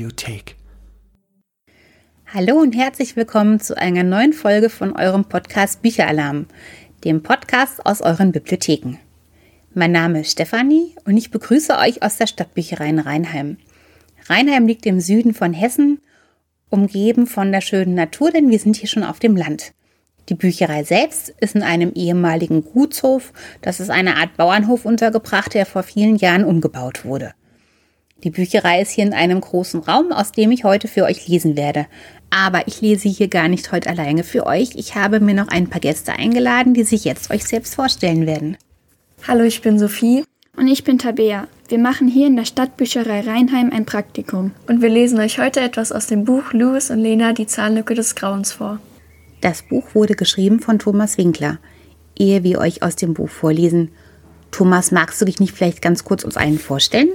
Bibliothek. Hallo und herzlich willkommen zu einer neuen Folge von eurem Podcast Bücheralarm, dem Podcast aus euren Bibliotheken. Mein Name ist Stefanie und ich begrüße euch aus der Stadtbücherei in Rheinheim. Rheinheim liegt im Süden von Hessen, umgeben von der schönen Natur, denn wir sind hier schon auf dem Land. Die Bücherei selbst ist in einem ehemaligen Gutshof, das ist eine Art Bauernhof untergebracht, der vor vielen Jahren umgebaut wurde. Die Bücherei ist hier in einem großen Raum, aus dem ich heute für euch lesen werde. Aber ich lese hier gar nicht heute alleine für euch. Ich habe mir noch ein paar Gäste eingeladen, die sich jetzt euch selbst vorstellen werden. Hallo, ich bin Sophie. Und ich bin Tabea. Wir machen hier in der Stadtbücherei Rheinheim ein Praktikum. Und wir lesen euch heute etwas aus dem Buch Louis und Lena, die Zahnlücke des Grauens vor. Das Buch wurde geschrieben von Thomas Winkler. Ehe wir euch aus dem Buch vorlesen, Thomas, magst du dich nicht vielleicht ganz kurz uns allen vorstellen?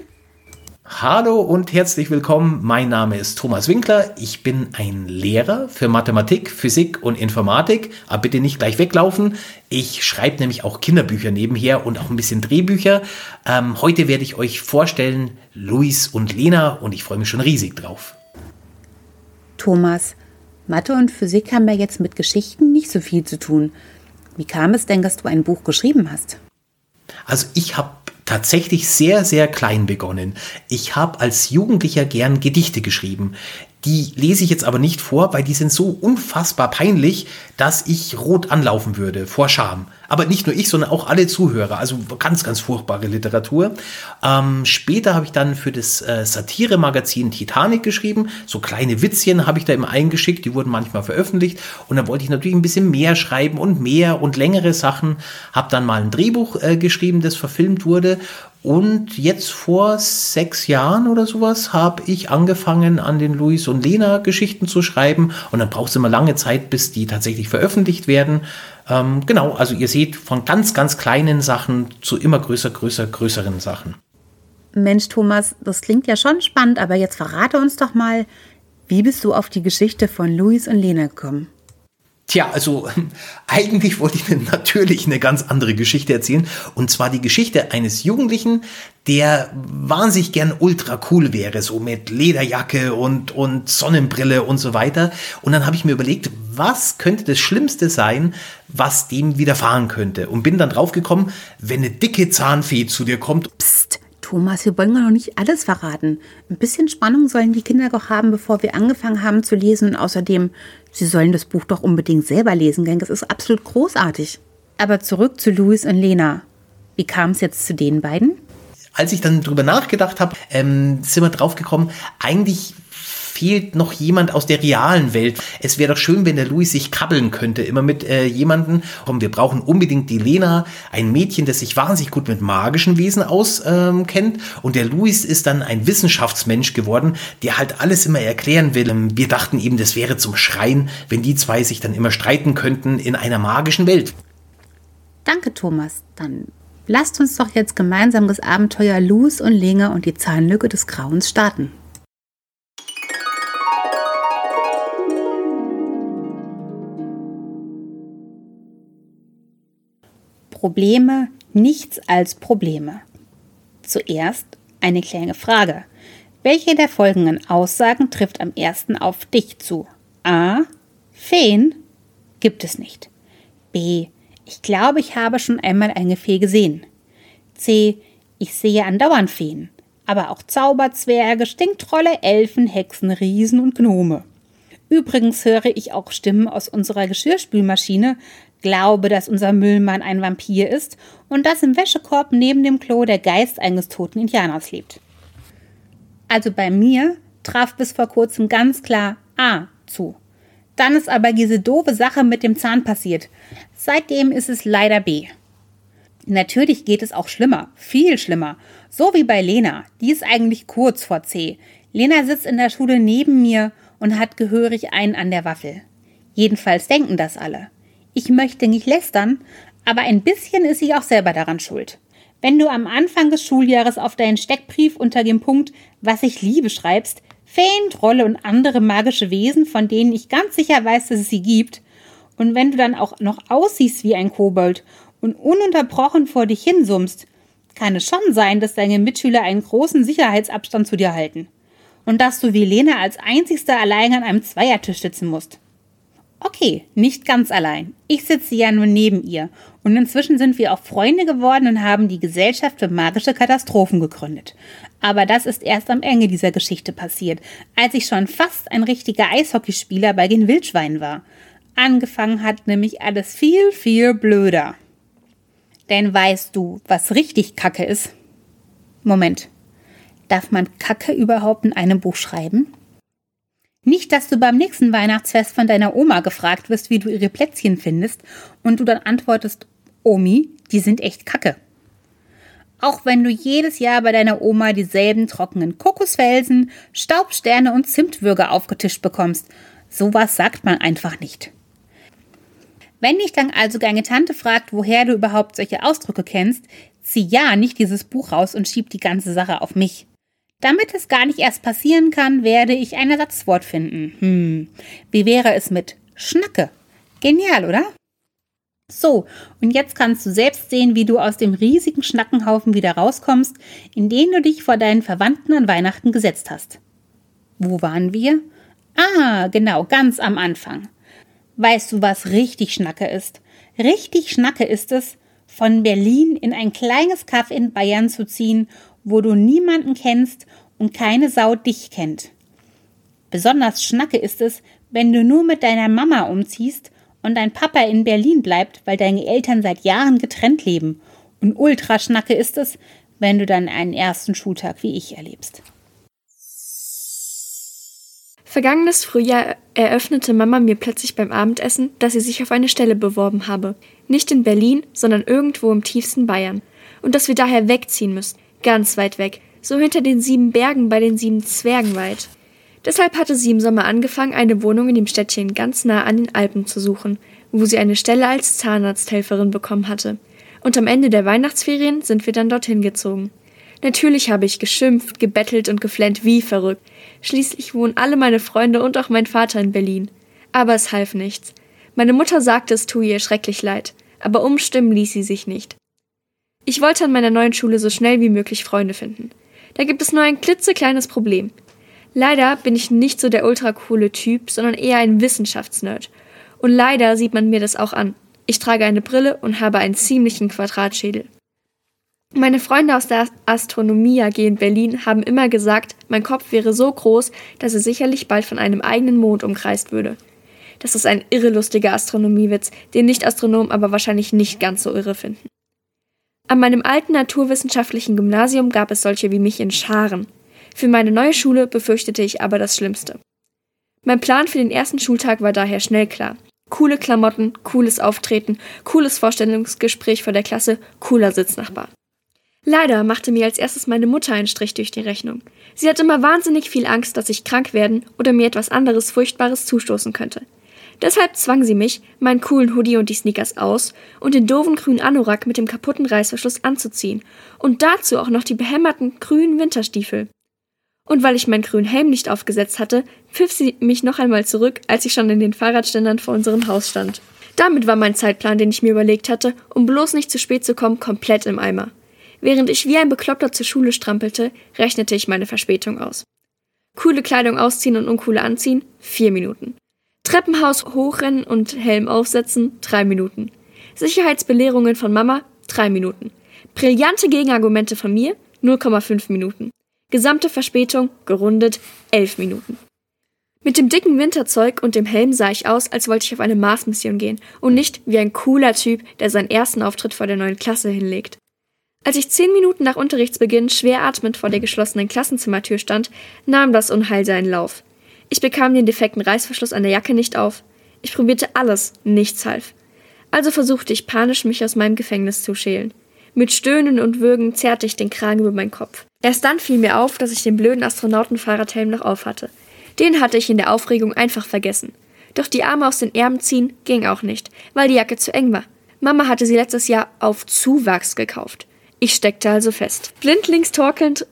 Hallo und herzlich willkommen. Mein Name ist Thomas Winkler. Ich bin ein Lehrer für Mathematik, Physik und Informatik. Aber bitte nicht gleich weglaufen. Ich schreibe nämlich auch Kinderbücher nebenher und auch ein bisschen Drehbücher. Ähm, heute werde ich euch vorstellen Luis und Lena und ich freue mich schon riesig drauf. Thomas, Mathe und Physik haben ja jetzt mit Geschichten nicht so viel zu tun. Wie kam es denn, dass du ein Buch geschrieben hast? Also ich habe tatsächlich sehr, sehr klein begonnen. Ich habe als Jugendlicher gern Gedichte geschrieben. Die lese ich jetzt aber nicht vor, weil die sind so unfassbar peinlich, dass ich rot anlaufen würde vor Scham. Aber nicht nur ich, sondern auch alle Zuhörer. Also ganz, ganz furchtbare Literatur. Ähm, später habe ich dann für das äh, Satire-Magazin Titanic geschrieben. So kleine Witzchen habe ich da immer eingeschickt. Die wurden manchmal veröffentlicht. Und dann wollte ich natürlich ein bisschen mehr schreiben und mehr und längere Sachen. Habe dann mal ein Drehbuch äh, geschrieben, das verfilmt wurde. Und jetzt vor sechs Jahren oder sowas habe ich angefangen, an den Luis und Lena Geschichten zu schreiben. Und dann braucht es immer lange Zeit, bis die tatsächlich veröffentlicht werden. Ähm, genau, also ihr seht von ganz, ganz kleinen Sachen zu immer größer, größer, größeren Sachen. Mensch, Thomas, das klingt ja schon spannend, aber jetzt verrate uns doch mal, wie bist du auf die Geschichte von Luis und Lena gekommen? Tja, also eigentlich wollte ich mir natürlich eine ganz andere Geschichte erzählen. Und zwar die Geschichte eines Jugendlichen, der wahnsinnig gern ultra cool wäre, so mit Lederjacke und, und Sonnenbrille und so weiter. Und dann habe ich mir überlegt, was könnte das Schlimmste sein, was dem widerfahren könnte. Und bin dann draufgekommen, wenn eine dicke Zahnfee zu dir kommt. Psst, Thomas, wir wollen noch nicht alles verraten. Ein bisschen Spannung sollen die Kinder doch haben, bevor wir angefangen haben zu lesen. Und außerdem, sie sollen das Buch doch unbedingt selber lesen, denn es ist absolut großartig. Aber zurück zu Louis und Lena. Wie kam es jetzt zu den beiden? Als ich dann drüber nachgedacht habe, ähm, sind wir draufgekommen, eigentlich fehlt noch jemand aus der realen Welt. Es wäre doch schön, wenn der Louis sich kabbeln könnte, immer mit äh, jemanden. Komm, wir brauchen unbedingt die Lena, ein Mädchen, das sich wahnsinnig gut mit magischen Wesen auskennt. Ähm, und der Louis ist dann ein Wissenschaftsmensch geworden, der halt alles immer erklären will. Ähm, wir dachten eben, das wäre zum Schreien, wenn die zwei sich dann immer streiten könnten in einer magischen Welt. Danke, Thomas. Dann lasst uns doch jetzt gemeinsam das Abenteuer Louis und Lena und die Zahnlücke des Grauens starten. Probleme nichts als Probleme. Zuerst eine kleine Frage. Welche der folgenden Aussagen trifft am ersten auf dich zu? A. Feen gibt es nicht. B. Ich glaube, ich habe schon einmal eine Fee gesehen. C. Ich sehe andauernd Feen, aber auch Zauberzwerge, Stinktrolle, Elfen, Hexen, Riesen und Gnome. Übrigens höre ich auch Stimmen aus unserer Geschirrspülmaschine, glaube, dass unser Müllmann ein Vampir ist und dass im Wäschekorb neben dem Klo der Geist eines toten Indianers lebt. Also bei mir traf bis vor kurzem ganz klar A zu. Dann ist aber diese doofe Sache mit dem Zahn passiert. Seitdem ist es leider B. Natürlich geht es auch schlimmer, viel schlimmer. So wie bei Lena, die ist eigentlich kurz vor C. Lena sitzt in der Schule neben mir und hat gehörig einen an der Waffel. Jedenfalls denken das alle. Ich möchte nicht lästern, aber ein bisschen ist sie auch selber daran schuld. Wenn du am Anfang des Schuljahres auf deinen Steckbrief unter dem Punkt Was ich liebe schreibst, Feen, Trolle und andere magische Wesen, von denen ich ganz sicher weiß, dass es sie gibt, und wenn du dann auch noch aussiehst wie ein Kobold und ununterbrochen vor dich hinsummst, kann es schon sein, dass deine Mitschüler einen großen Sicherheitsabstand zu dir halten. und dass du wie Lena als einzigster allein an einem Zweiertisch sitzen musst. Okay, nicht ganz allein. Ich sitze ja nur neben ihr und inzwischen sind wir auch Freunde geworden und haben die Gesellschaft für magische Katastrophen gegründet. Aber das ist erst am Ende dieser Geschichte passiert, als ich schon fast ein richtiger Eishockeyspieler bei den Wildschweinen war. Angefangen hat nämlich alles viel, viel blöder. Denn weißt du, was richtig Kacke ist? Moment. Darf man Kacke überhaupt in einem Buch schreiben? Nicht, dass du beim nächsten Weihnachtsfest von deiner Oma gefragt wirst, wie du ihre Plätzchen findest, und du dann antwortest, Omi, die sind echt Kacke. Auch wenn du jedes Jahr bei deiner Oma dieselben trockenen Kokosfelsen, Staubsterne und Zimtwürger aufgetischt bekommst, sowas sagt man einfach nicht. Wenn dich dann also deine Tante fragt, woher du überhaupt solche Ausdrücke kennst, zieh ja nicht dieses Buch raus und schieb die ganze Sache auf mich. Damit es gar nicht erst passieren kann, werde ich ein Ersatzwort finden. Hm, wie wäre es mit Schnacke? Genial, oder? So, und jetzt kannst du selbst sehen, wie du aus dem riesigen Schnackenhaufen wieder rauskommst, in den du dich vor deinen Verwandten an Weihnachten gesetzt hast. Wo waren wir? Ah, genau, ganz am Anfang. Weißt du, was richtig Schnacke ist? Richtig Schnacke ist es, von Berlin in ein kleines Kaff in Bayern zu ziehen, wo du niemanden kennst und keine Sau dich kennt. Besonders Schnacke ist es, wenn du nur mit deiner Mama umziehst und dein Papa in Berlin bleibt, weil deine Eltern seit Jahren getrennt leben. Und ultra Schnacke ist es, wenn du dann einen ersten Schultag wie ich erlebst. Vergangenes Frühjahr eröffnete Mama mir plötzlich beim Abendessen, dass sie sich auf eine Stelle beworben habe. Nicht in Berlin, sondern irgendwo im tiefsten Bayern. Und dass wir daher wegziehen müssten. Ganz weit weg. So hinter den sieben Bergen bei den sieben Zwergen weit. Deshalb hatte sie im Sommer angefangen, eine Wohnung in dem Städtchen ganz nah an den Alpen zu suchen, wo sie eine Stelle als Zahnarzthelferin bekommen hatte. Und am Ende der Weihnachtsferien sind wir dann dorthin gezogen. Natürlich habe ich geschimpft, gebettelt und geflennt wie verrückt. Schließlich wohnen alle meine Freunde und auch mein Vater in Berlin. Aber es half nichts. Meine Mutter sagte, es tue ihr schrecklich leid, aber umstimmen ließ sie sich nicht. Ich wollte an meiner neuen Schule so schnell wie möglich Freunde finden. Da gibt es nur ein klitzekleines Problem. Leider bin ich nicht so der ultracoole Typ, sondern eher ein Wissenschaftsnerd. Und leider sieht man mir das auch an. Ich trage eine Brille und habe einen ziemlichen Quadratschädel. Meine Freunde aus der Astronomie AG in Berlin haben immer gesagt, mein Kopf wäre so groß, dass er sicherlich bald von einem eigenen Mond umkreist würde. Das ist ein irrelustiger Astronomiewitz, den Nicht-Astronomen aber wahrscheinlich nicht ganz so irre finden. An meinem alten naturwissenschaftlichen Gymnasium gab es solche wie mich in Scharen. Für meine neue Schule befürchtete ich aber das Schlimmste. Mein Plan für den ersten Schultag war daher schnell klar. Coole Klamotten, cooles Auftreten, cooles Vorstellungsgespräch vor der Klasse, cooler Sitznachbar. Leider machte mir als erstes meine Mutter einen Strich durch die Rechnung. Sie hat immer wahnsinnig viel Angst, dass ich krank werden oder mir etwas anderes Furchtbares zustoßen könnte. Deshalb zwang sie mich, meinen coolen Hoodie und die Sneakers aus und den doofen grünen Anorak mit dem kaputten Reißverschluss anzuziehen und dazu auch noch die behämmerten grünen Winterstiefel. Und weil ich meinen grünen Helm nicht aufgesetzt hatte, pfiff sie mich noch einmal zurück, als ich schon in den Fahrradständern vor unserem Haus stand. Damit war mein Zeitplan, den ich mir überlegt hatte, um bloß nicht zu spät zu kommen, komplett im Eimer. Während ich wie ein Bekloppter zur Schule strampelte, rechnete ich meine Verspätung aus. Coole Kleidung ausziehen und uncoole anziehen? Vier Minuten. Treppenhaus hochrennen und Helm aufsetzen? Drei Minuten. Sicherheitsbelehrungen von Mama? Drei Minuten. Brillante Gegenargumente von mir? 0,5 Minuten. Gesamte Verspätung, gerundet, elf Minuten. Mit dem dicken Winterzeug und dem Helm sah ich aus, als wollte ich auf eine Mars-Mission gehen und nicht wie ein cooler Typ, der seinen ersten Auftritt vor der neuen Klasse hinlegt. Als ich zehn Minuten nach Unterrichtsbeginn schwer atmend vor der geschlossenen Klassenzimmertür stand, nahm das Unheil seinen Lauf. Ich bekam den defekten Reißverschluss an der Jacke nicht auf. Ich probierte alles, nichts half. Also versuchte ich panisch, mich aus meinem Gefängnis zu schälen. Mit Stöhnen und Würgen zerrte ich den Kragen über meinen Kopf. Erst dann fiel mir auf, dass ich den blöden Astronautenfahrradhelm noch aufhatte. Den hatte ich in der Aufregung einfach vergessen. Doch die Arme aus den Ärmeln ziehen ging auch nicht, weil die Jacke zu eng war. Mama hatte sie letztes Jahr auf Zuwachs gekauft. Ich steckte also fest. Blindlings torkelnd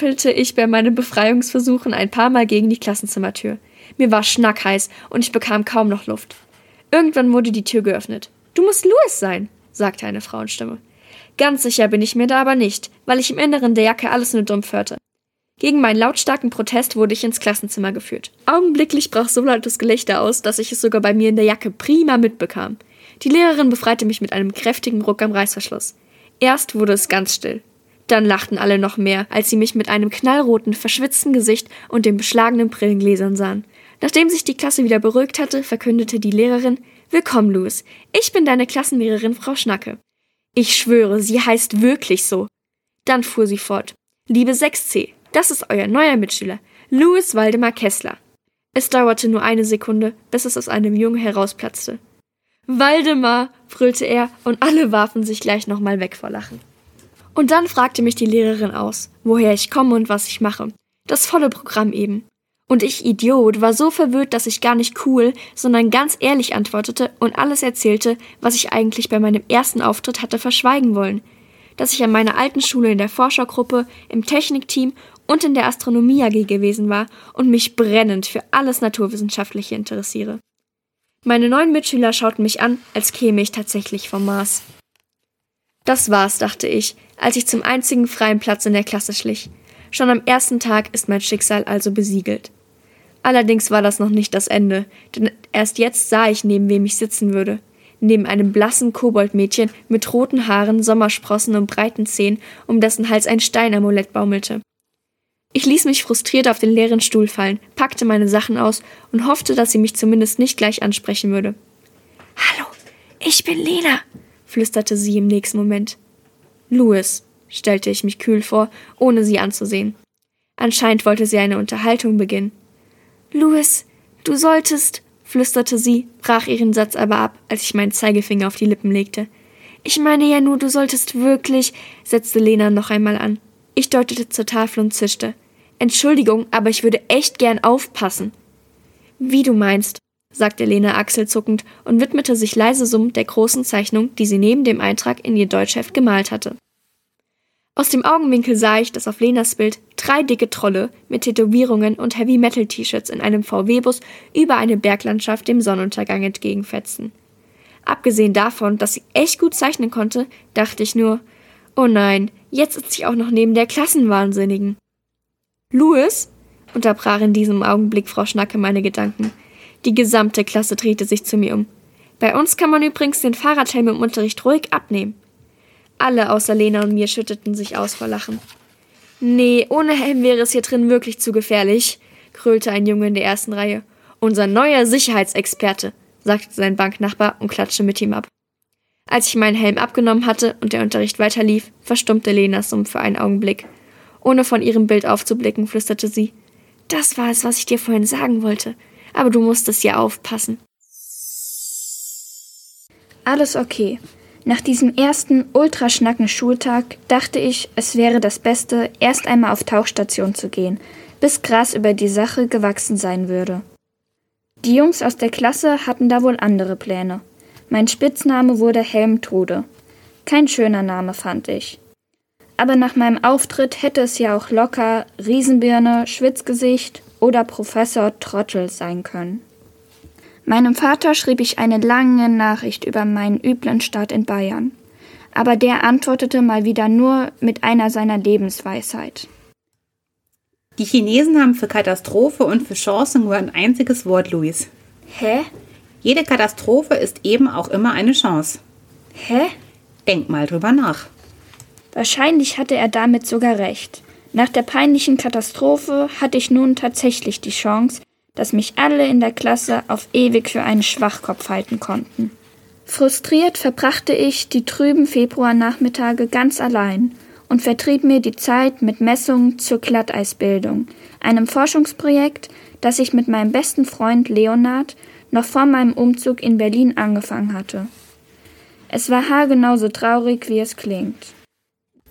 rumpelte ich bei meinen Befreiungsversuchen ein paar Mal gegen die Klassenzimmertür. Mir war schnackheiß und ich bekam kaum noch Luft. Irgendwann wurde die Tür geöffnet. Du musst Louis sein, sagte eine Frauenstimme. Ganz sicher bin ich mir da aber nicht, weil ich im Inneren der Jacke alles nur dumpf hörte. Gegen meinen lautstarken Protest wurde ich ins Klassenzimmer geführt. Augenblicklich brach so lautes Gelächter aus, dass ich es sogar bei mir in der Jacke prima mitbekam. Die Lehrerin befreite mich mit einem kräftigen Ruck am Reißverschluss. Erst wurde es ganz still. Dann lachten alle noch mehr, als sie mich mit einem knallroten, verschwitzten Gesicht und den beschlagenen Brillengläsern sahen. Nachdem sich die Klasse wieder beruhigt hatte, verkündete die Lehrerin Willkommen, Louis. Ich bin deine Klassenlehrerin, Frau Schnacke. Ich schwöre, sie heißt wirklich so. Dann fuhr sie fort. Liebe 6c, das ist euer neuer Mitschüler, Louis Waldemar Kessler. Es dauerte nur eine Sekunde, bis es aus einem Jungen herausplatzte. Waldemar, brüllte er, und alle warfen sich gleich nochmal weg vor Lachen. Und dann fragte mich die Lehrerin aus, woher ich komme und was ich mache. Das volle Programm eben. Und ich, Idiot, war so verwirrt, dass ich gar nicht cool, sondern ganz ehrlich antwortete und alles erzählte, was ich eigentlich bei meinem ersten Auftritt hatte verschweigen wollen. Dass ich an meiner alten Schule in der Forschergruppe, im Technikteam und in der Astronomie AG gewesen war und mich brennend für alles Naturwissenschaftliche interessiere. Meine neuen Mitschüler schauten mich an, als käme ich tatsächlich vom Mars. Das war's, dachte ich, als ich zum einzigen freien Platz in der Klasse schlich. Schon am ersten Tag ist mein Schicksal also besiegelt. Allerdings war das noch nicht das Ende, denn erst jetzt sah ich, neben wem ich sitzen würde. Neben einem blassen Koboldmädchen mit roten Haaren, Sommersprossen und breiten Zähnen, um dessen Hals ein Steinamulett baumelte. Ich ließ mich frustriert auf den leeren Stuhl fallen, packte meine Sachen aus und hoffte, dass sie mich zumindest nicht gleich ansprechen würde. Hallo, ich bin Lena, flüsterte sie im nächsten Moment. Louis, stellte ich mich kühl vor, ohne sie anzusehen. Anscheinend wollte sie eine Unterhaltung beginnen. Louis, du solltest, flüsterte sie, brach ihren Satz aber ab, als ich meinen Zeigefinger auf die Lippen legte. Ich meine ja nur, du solltest wirklich, setzte Lena noch einmal an. Ich deutete zur Tafel und zischte. Entschuldigung, aber ich würde echt gern aufpassen. Wie du meinst, sagte Lena achselzuckend und widmete sich leise summend der großen Zeichnung, die sie neben dem Eintrag in ihr Deutschheft gemalt hatte. Aus dem Augenwinkel sah ich, dass auf Lenas Bild drei dicke Trolle mit Tätowierungen und Heavy-Metal-T-Shirts in einem VW-Bus über eine Berglandschaft dem Sonnenuntergang entgegenfetzten. Abgesehen davon, dass sie echt gut zeichnen konnte, dachte ich nur, oh nein, jetzt sitze ich auch noch neben der Klassenwahnsinnigen. Louis? unterbrach in diesem Augenblick Frau Schnacke meine Gedanken. Die gesamte Klasse drehte sich zu mir um. Bei uns kann man übrigens den Fahrradhelm im Unterricht ruhig abnehmen. Alle außer Lena und mir schütteten sich aus vor Lachen. Nee, ohne Helm wäre es hier drin wirklich zu gefährlich, krölte ein Junge in der ersten Reihe. Unser neuer Sicherheitsexperte, sagte sein Banknachbar und klatschte mit ihm ab. Als ich meinen Helm abgenommen hatte und der Unterricht weiterlief, verstummte Lena Summ für einen Augenblick. Ohne von ihrem Bild aufzublicken, flüsterte sie. Das war es, was ich dir vorhin sagen wollte. Aber du musstest ja aufpassen. Alles okay. Nach diesem ersten ultraschnacken Schultag dachte ich, es wäre das Beste, erst einmal auf Tauchstation zu gehen, bis Gras über die Sache gewachsen sein würde. Die Jungs aus der Klasse hatten da wohl andere Pläne. Mein Spitzname wurde Helmtrude. Kein schöner Name, fand ich. Aber nach meinem Auftritt hätte es ja auch locker Riesenbirne, Schwitzgesicht oder Professor Trottel sein können. Meinem Vater schrieb ich eine lange Nachricht über meinen üblen Start in Bayern. Aber der antwortete mal wieder nur mit einer seiner Lebensweisheit. Die Chinesen haben für Katastrophe und für Chance nur ein einziges Wort, Luis. Hä? Jede Katastrophe ist eben auch immer eine Chance. Hä? Denk mal drüber nach. Wahrscheinlich hatte er damit sogar recht. Nach der peinlichen Katastrophe hatte ich nun tatsächlich die Chance, dass mich alle in der Klasse auf ewig für einen Schwachkopf halten konnten. Frustriert verbrachte ich die trüben Februarnachmittage ganz allein und vertrieb mir die Zeit mit Messungen zur Glatteisbildung, einem Forschungsprojekt, das ich mit meinem besten Freund Leonard noch vor meinem Umzug in Berlin angefangen hatte. Es war haargenauso traurig, wie es klingt.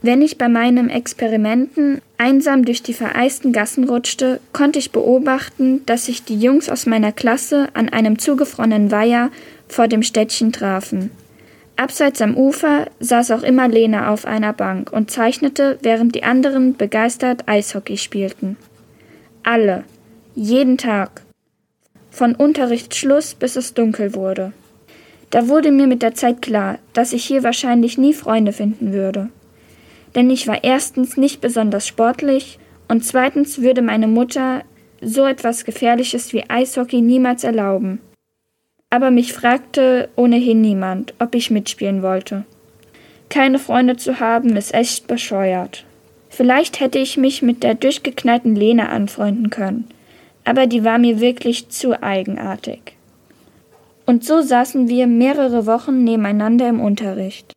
Wenn ich bei meinen Experimenten einsam durch die vereisten Gassen rutschte, konnte ich beobachten, dass sich die Jungs aus meiner Klasse an einem zugefrorenen Weiher vor dem Städtchen trafen. Abseits am Ufer saß auch immer Lena auf einer Bank und zeichnete, während die anderen begeistert Eishockey spielten. Alle. Jeden Tag. Von Unterrichtsschluss bis es dunkel wurde. Da wurde mir mit der Zeit klar, dass ich hier wahrscheinlich nie Freunde finden würde denn ich war erstens nicht besonders sportlich Und zweitens würde meine Mutter so etwas Gefährliches wie Eishockey niemals erlauben. Aber mich fragte ohnehin niemand, ob ich mitspielen wollte. Keine Freunde zu haben, ist echt bescheuert. Vielleicht hätte ich mich mit der durchgeknallten Lena anfreunden können, aber die war mir wirklich zu eigenartig. Und so saßen wir mehrere Wochen nebeneinander im Unterricht.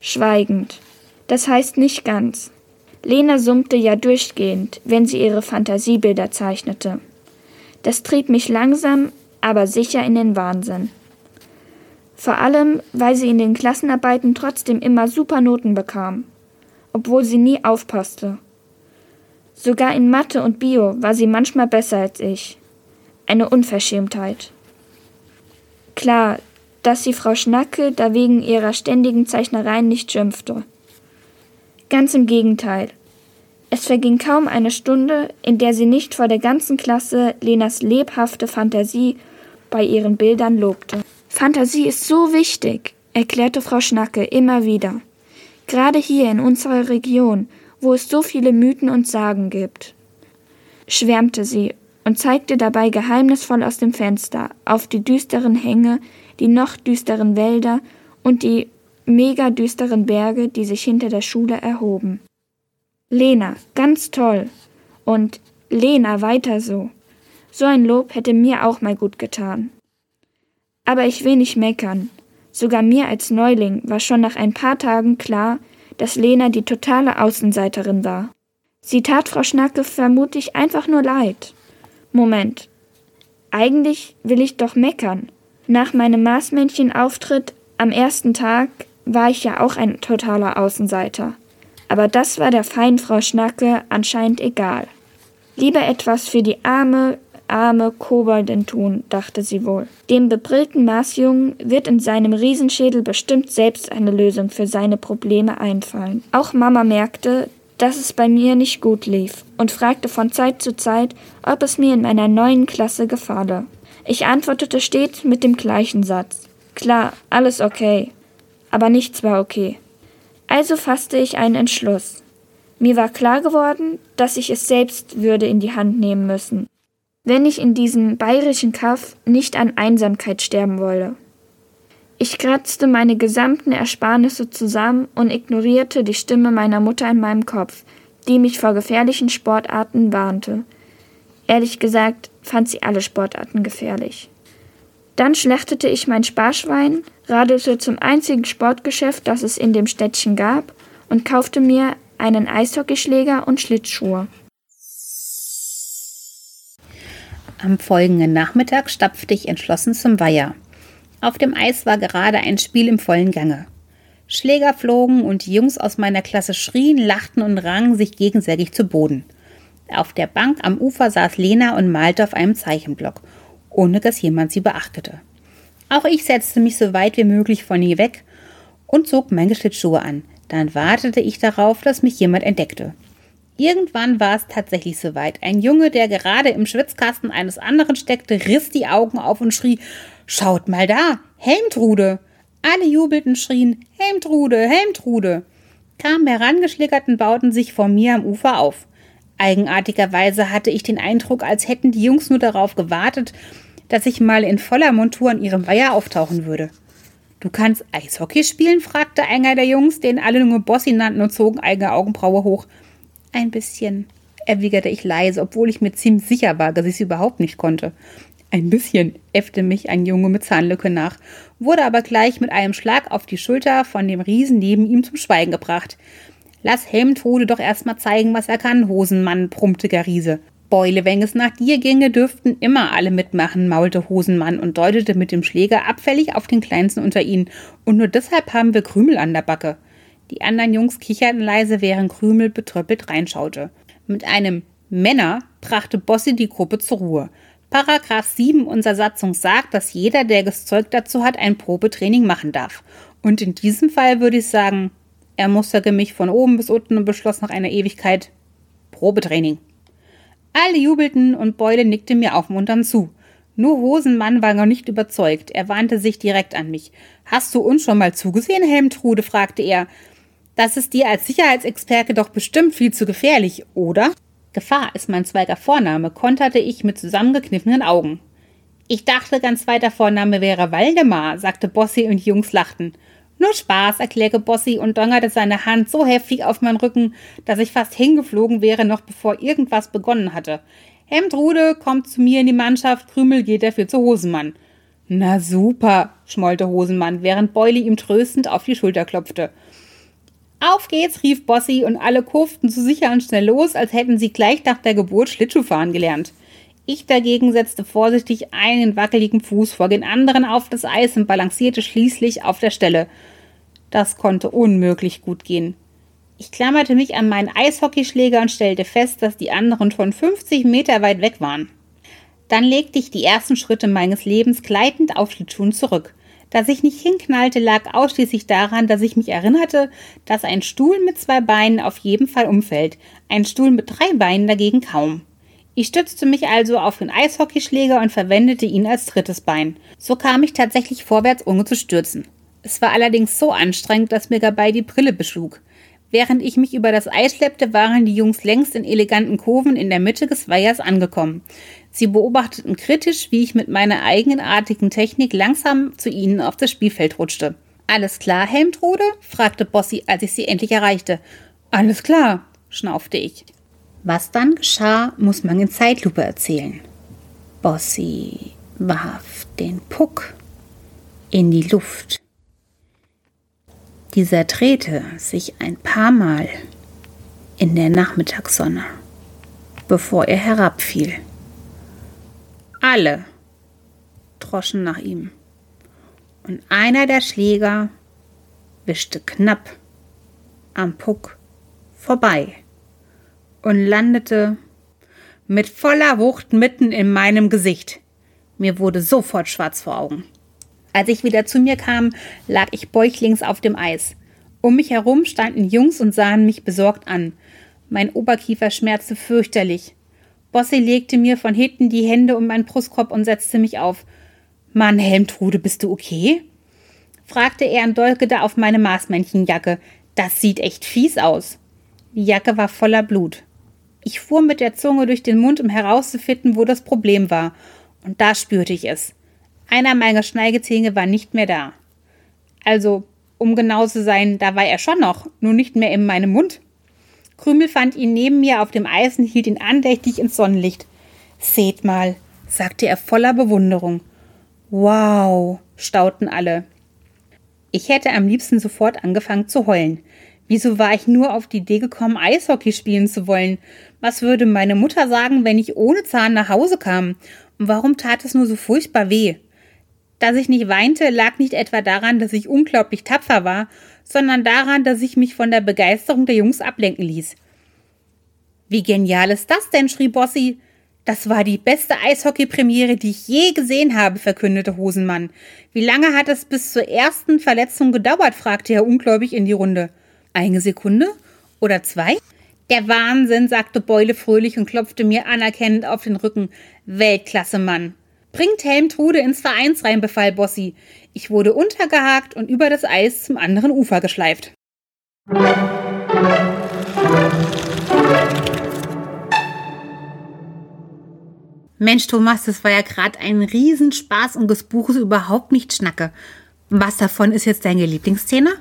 Schweigend. Das heißt nicht ganz. Lena summte ja durchgehend, wenn sie ihre Fantasiebilder zeichnete. Das trieb mich langsam, aber sicher in den Wahnsinn. Vor allem, weil sie in den Klassenarbeiten trotzdem immer super Noten bekam, obwohl sie nie aufpasste. Sogar in Mathe und Bio war sie manchmal besser als ich. Eine Unverschämtheit. Klar, dass sie Frau Schnacke da wegen ihrer ständigen Zeichnereien nicht schimpfte. Ganz im Gegenteil. Es verging kaum eine Stunde, in der sie nicht vor der ganzen Klasse Lenas lebhafte Fantasie bei ihren Bildern lobte. Fantasie ist so wichtig, erklärte Frau Schnacke immer wieder. Gerade hier in unserer Region, wo es so viele Mythen und Sagen gibt. Schwärmte sie und zeigte dabei geheimnisvoll aus dem Fenster auf die düsteren Hänge, die noch düsteren Wälder und die mega düsteren Berge, die sich hinter der Schule erhoben. Lena, ganz toll. Und Lena, weiter so. So ein Lob hätte mir auch mal gut getan. Aber ich will nicht meckern. Sogar mir als Neuling war schon nach ein paar Tagen klar, dass Lena die totale Außenseiterin war. Sie tat Frau Schnacke vermutlich einfach nur leid. Moment. Eigentlich will ich doch meckern. Nach meinem Maßmännchenauftritt am ersten Tag war ich ja auch ein totaler Außenseiter. Aber das war der feinen Frau Schnacke anscheinend egal. Lieber etwas für die arme, arme Koboldin tun, dachte sie wohl. Dem bebrillten Marsjungen wird in seinem Riesenschädel bestimmt selbst eine Lösung für seine Probleme einfallen. Auch Mama merkte, dass es bei mir nicht gut lief und fragte von Zeit zu Zeit, ob es mir in meiner neuen Klasse gefalle. Ich antwortete stets mit dem gleichen Satz. Klar, alles okay. Aber nichts war okay. Also fasste ich einen Entschluss. Mir war klar geworden, dass ich es selbst würde in die Hand nehmen müssen, wenn ich in diesem bayerischen Kaff nicht an Einsamkeit sterben wolle. Ich kratzte meine gesamten Ersparnisse zusammen und ignorierte die Stimme meiner Mutter in meinem Kopf, die mich vor gefährlichen Sportarten warnte. Ehrlich gesagt fand sie alle Sportarten gefährlich. Dann schlechtete ich mein Sparschwein, radelte zum einzigen Sportgeschäft, das es in dem Städtchen gab, und kaufte mir einen Eishockeyschläger und Schlittschuhe. Am folgenden Nachmittag stapfte ich entschlossen zum Weiher. Auf dem Eis war gerade ein Spiel im vollen Gange. Schläger flogen und die Jungs aus meiner Klasse schrien, lachten und rangen sich gegenseitig zu Boden. Auf der Bank am Ufer saß Lena und malte auf einem Zeichenblock, ohne dass jemand sie beachtete. Auch ich setzte mich so weit wie möglich von ihr weg und zog meine Schlittschuhe an. Dann wartete ich darauf, dass mich jemand entdeckte. Irgendwann war es tatsächlich soweit. Ein Junge, der gerade im Schwitzkasten eines anderen steckte, riss die Augen auf und schrie Schaut mal da, Helmtrude! Alle jubelten, schrien Helmtrude, Helmtrude! Kamen herangeschlickert und bauten sich vor mir am Ufer auf. Eigenartigerweise hatte ich den Eindruck, als hätten die Jungs nur darauf gewartet, dass ich mal in voller Montur an ihrem Weiher auftauchen würde. Du kannst Eishockey spielen? fragte einer der Jungs, den alle nur Bossi nannten und zogen eigene Augenbraue hoch. Ein bisschen, erwiderte ich leise, obwohl ich mir ziemlich sicher war, dass ich es überhaupt nicht konnte. Ein bisschen, äffte mich ein Junge mit Zahnlücke nach, wurde aber gleich mit einem Schlag auf die Schulter von dem Riesen neben ihm zum Schweigen gebracht. Lass Helmtode doch erstmal zeigen, was er kann, Hosenmann, brummte der Riese. Beule, wenn es nach dir ginge, dürften immer alle mitmachen, maulte Hosenmann und deutete mit dem Schläger abfällig auf den Kleinsten unter ihnen. Und nur deshalb haben wir Krümel an der Backe. Die anderen Jungs kicherten leise, während Krümel betröppelt reinschaute. Mit einem Männer brachte Bossi die Gruppe zur Ruhe. Paragraph 7 unserer Satzung sagt, dass jeder, der das Zeug dazu hat, ein Probetraining machen darf. Und in diesem Fall würde ich sagen, er musterte mich von oben bis unten und beschloss nach einer Ewigkeit Probetraining. Alle jubelten und Beule nickte mir aufmunternd zu. Nur Hosenmann war noch nicht überzeugt. Er wandte sich direkt an mich. Hast du uns schon mal zugesehen, Helmtrude? fragte er. Das ist dir als Sicherheitsexperte doch bestimmt viel zu gefährlich, oder? Gefahr ist mein zweiter Vorname, konterte ich mit zusammengekniffenen Augen. Ich dachte, ganz zweiter Vorname wäre Waldemar, sagte Bossi und die Jungs lachten. Nur Spaß, erklärte Bossi und dongerte seine Hand so heftig auf meinen Rücken, dass ich fast hingeflogen wäre, noch bevor irgendwas begonnen hatte. Hemdrude kommt zu mir in die Mannschaft, Krümel geht dafür zu Hosenmann. Na super, schmollte Hosenmann, während Beuli ihm tröstend auf die Schulter klopfte. Auf geht's, rief Bossi und alle kurften so sicher und schnell los, als hätten sie gleich nach der Geburt Schlittschuhfahren gelernt. Ich dagegen setzte vorsichtig einen wackeligen Fuß vor den anderen auf das Eis und balancierte schließlich auf der Stelle. Das konnte unmöglich gut gehen. Ich klammerte mich an meinen Eishockeyschläger und stellte fest, dass die anderen schon 50 Meter weit weg waren. Dann legte ich die ersten Schritte meines Lebens gleitend auf Schlittschuhen zurück. Dass ich nicht hinknallte, lag ausschließlich daran, dass ich mich erinnerte, dass ein Stuhl mit zwei Beinen auf jeden Fall umfällt, ein Stuhl mit drei Beinen dagegen kaum. Ich stützte mich also auf den Eishockeyschläger und verwendete ihn als drittes Bein. So kam ich tatsächlich vorwärts, ohne zu stürzen. Es war allerdings so anstrengend, dass mir dabei die Brille beschlug. Während ich mich über das Eis schleppte, waren die Jungs längst in eleganten Kurven in der Mitte des Weihers angekommen. Sie beobachteten kritisch, wie ich mit meiner eigenartigen Technik langsam zu ihnen auf das Spielfeld rutschte. Alles klar, Helmtrude? fragte Bossi, als ich sie endlich erreichte. Alles klar, schnaufte ich. Was dann geschah, muss man in Zeitlupe erzählen. Bossi warf den Puck in die Luft. Dieser drehte sich ein paar Mal in der Nachmittagssonne, bevor er herabfiel. Alle droschen nach ihm, und einer der Schläger wischte knapp am Puck vorbei und landete mit voller Wucht mitten in meinem Gesicht. Mir wurde sofort schwarz vor Augen. Als ich wieder zu mir kam, lag ich bäuchlings auf dem Eis. Um mich herum standen Jungs und sahen mich besorgt an. Mein Oberkiefer schmerzte fürchterlich. Bossi legte mir von hinten die Hände um meinen Brustkorb und setzte mich auf. Mann, Helmtrude, bist du okay? fragte er und dolkete auf meine Maßmännchenjacke. Das sieht echt fies aus. Die Jacke war voller Blut. Ich fuhr mit der Zunge durch den Mund, um herauszufinden, wo das Problem war. Und da spürte ich es. Einer meiner Schneigezähne war nicht mehr da. Also, um genau zu sein, da war er schon noch, nur nicht mehr in meinem Mund. Krümel fand ihn neben mir auf dem Eis und hielt ihn andächtig ins Sonnenlicht. Seht mal, sagte er voller Bewunderung. Wow, stauten alle. Ich hätte am liebsten sofort angefangen zu heulen. Wieso war ich nur auf die Idee gekommen, Eishockey spielen zu wollen? Was würde meine Mutter sagen, wenn ich ohne Zahn nach Hause kam? Und warum tat es nur so furchtbar weh? Dass ich nicht weinte, lag nicht etwa daran, dass ich unglaublich tapfer war, sondern daran, dass ich mich von der Begeisterung der Jungs ablenken ließ. Wie genial ist das denn? schrie Bossi. Das war die beste Eishockey-Premiere, die ich je gesehen habe, verkündete Hosenmann. Wie lange hat es bis zur ersten Verletzung gedauert? fragte er ungläubig in die Runde. Eine Sekunde? Oder zwei? Der Wahnsinn, sagte Beule fröhlich und klopfte mir anerkennend auf den Rücken. Weltklasse, Mann. Bringt Helmtrude ins Vereinsrein, befahl Bossi. Ich wurde untergehakt und über das Eis zum anderen Ufer geschleift. Mensch, Thomas, das war ja gerade ein Riesenspaß und das Buch ist überhaupt nicht Schnacke. Was davon ist jetzt deine Lieblingsszene?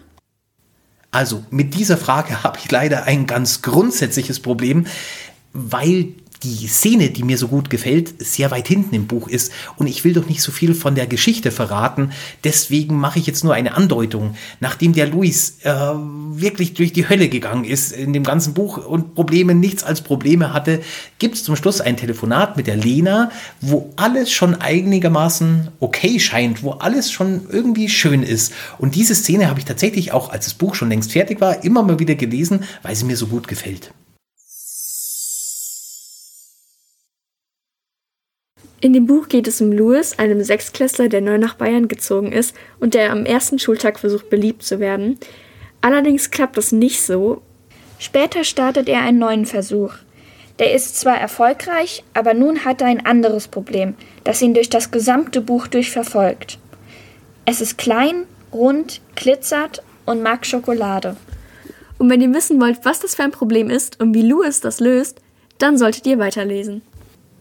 Also mit dieser Frage habe ich leider ein ganz grundsätzliches Problem, weil die Szene, die mir so gut gefällt, sehr weit hinten im Buch ist. Und ich will doch nicht so viel von der Geschichte verraten. Deswegen mache ich jetzt nur eine Andeutung. Nachdem der Luis äh, wirklich durch die Hölle gegangen ist in dem ganzen Buch und Probleme nichts als Probleme hatte, gibt es zum Schluss ein Telefonat mit der Lena, wo alles schon einigermaßen okay scheint, wo alles schon irgendwie schön ist. Und diese Szene habe ich tatsächlich auch, als das Buch schon längst fertig war, immer mal wieder gelesen, weil sie mir so gut gefällt. In dem Buch geht es um Louis, einem Sechsklässler, der neu nach Bayern gezogen ist und der am ersten Schultag versucht, beliebt zu werden. Allerdings klappt das nicht so. Später startet er einen neuen Versuch. Der ist zwar erfolgreich, aber nun hat er ein anderes Problem, das ihn durch das gesamte Buch durchverfolgt. Es ist klein, rund, glitzert und mag Schokolade. Und wenn ihr wissen wollt, was das für ein Problem ist und wie Louis das löst, dann solltet ihr weiterlesen.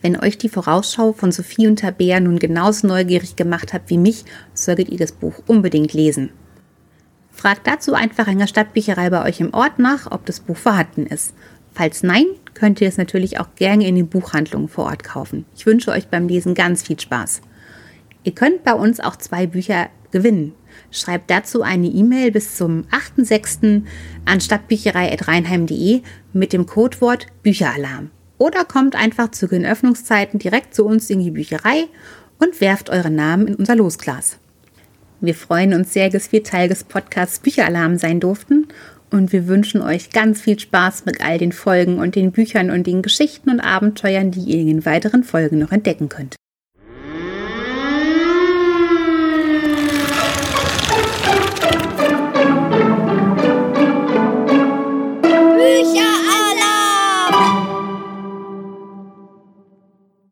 Wenn euch die Vorausschau von Sophie und Tabea nun genauso neugierig gemacht hat wie mich, solltet ihr das Buch unbedingt lesen. Fragt dazu einfach in der Stadtbücherei bei euch im Ort nach, ob das Buch vorhanden ist. Falls nein, könnt ihr es natürlich auch gerne in den Buchhandlungen vor Ort kaufen. Ich wünsche euch beim Lesen ganz viel Spaß. Ihr könnt bei uns auch zwei Bücher gewinnen. Schreibt dazu eine E-Mail bis zum 8.6. an stadtbücherei.reinheim.de mit dem Codewort Bücheralarm. Oder kommt einfach zu den Öffnungszeiten direkt zu uns in die Bücherei und werft eure Namen in unser Losglas. Wir freuen uns sehr, dass wir Teil des Podcasts Bücheralarm sein durften und wir wünschen euch ganz viel Spaß mit all den Folgen und den Büchern und den Geschichten und Abenteuern, die ihr in den weiteren Folgen noch entdecken könnt.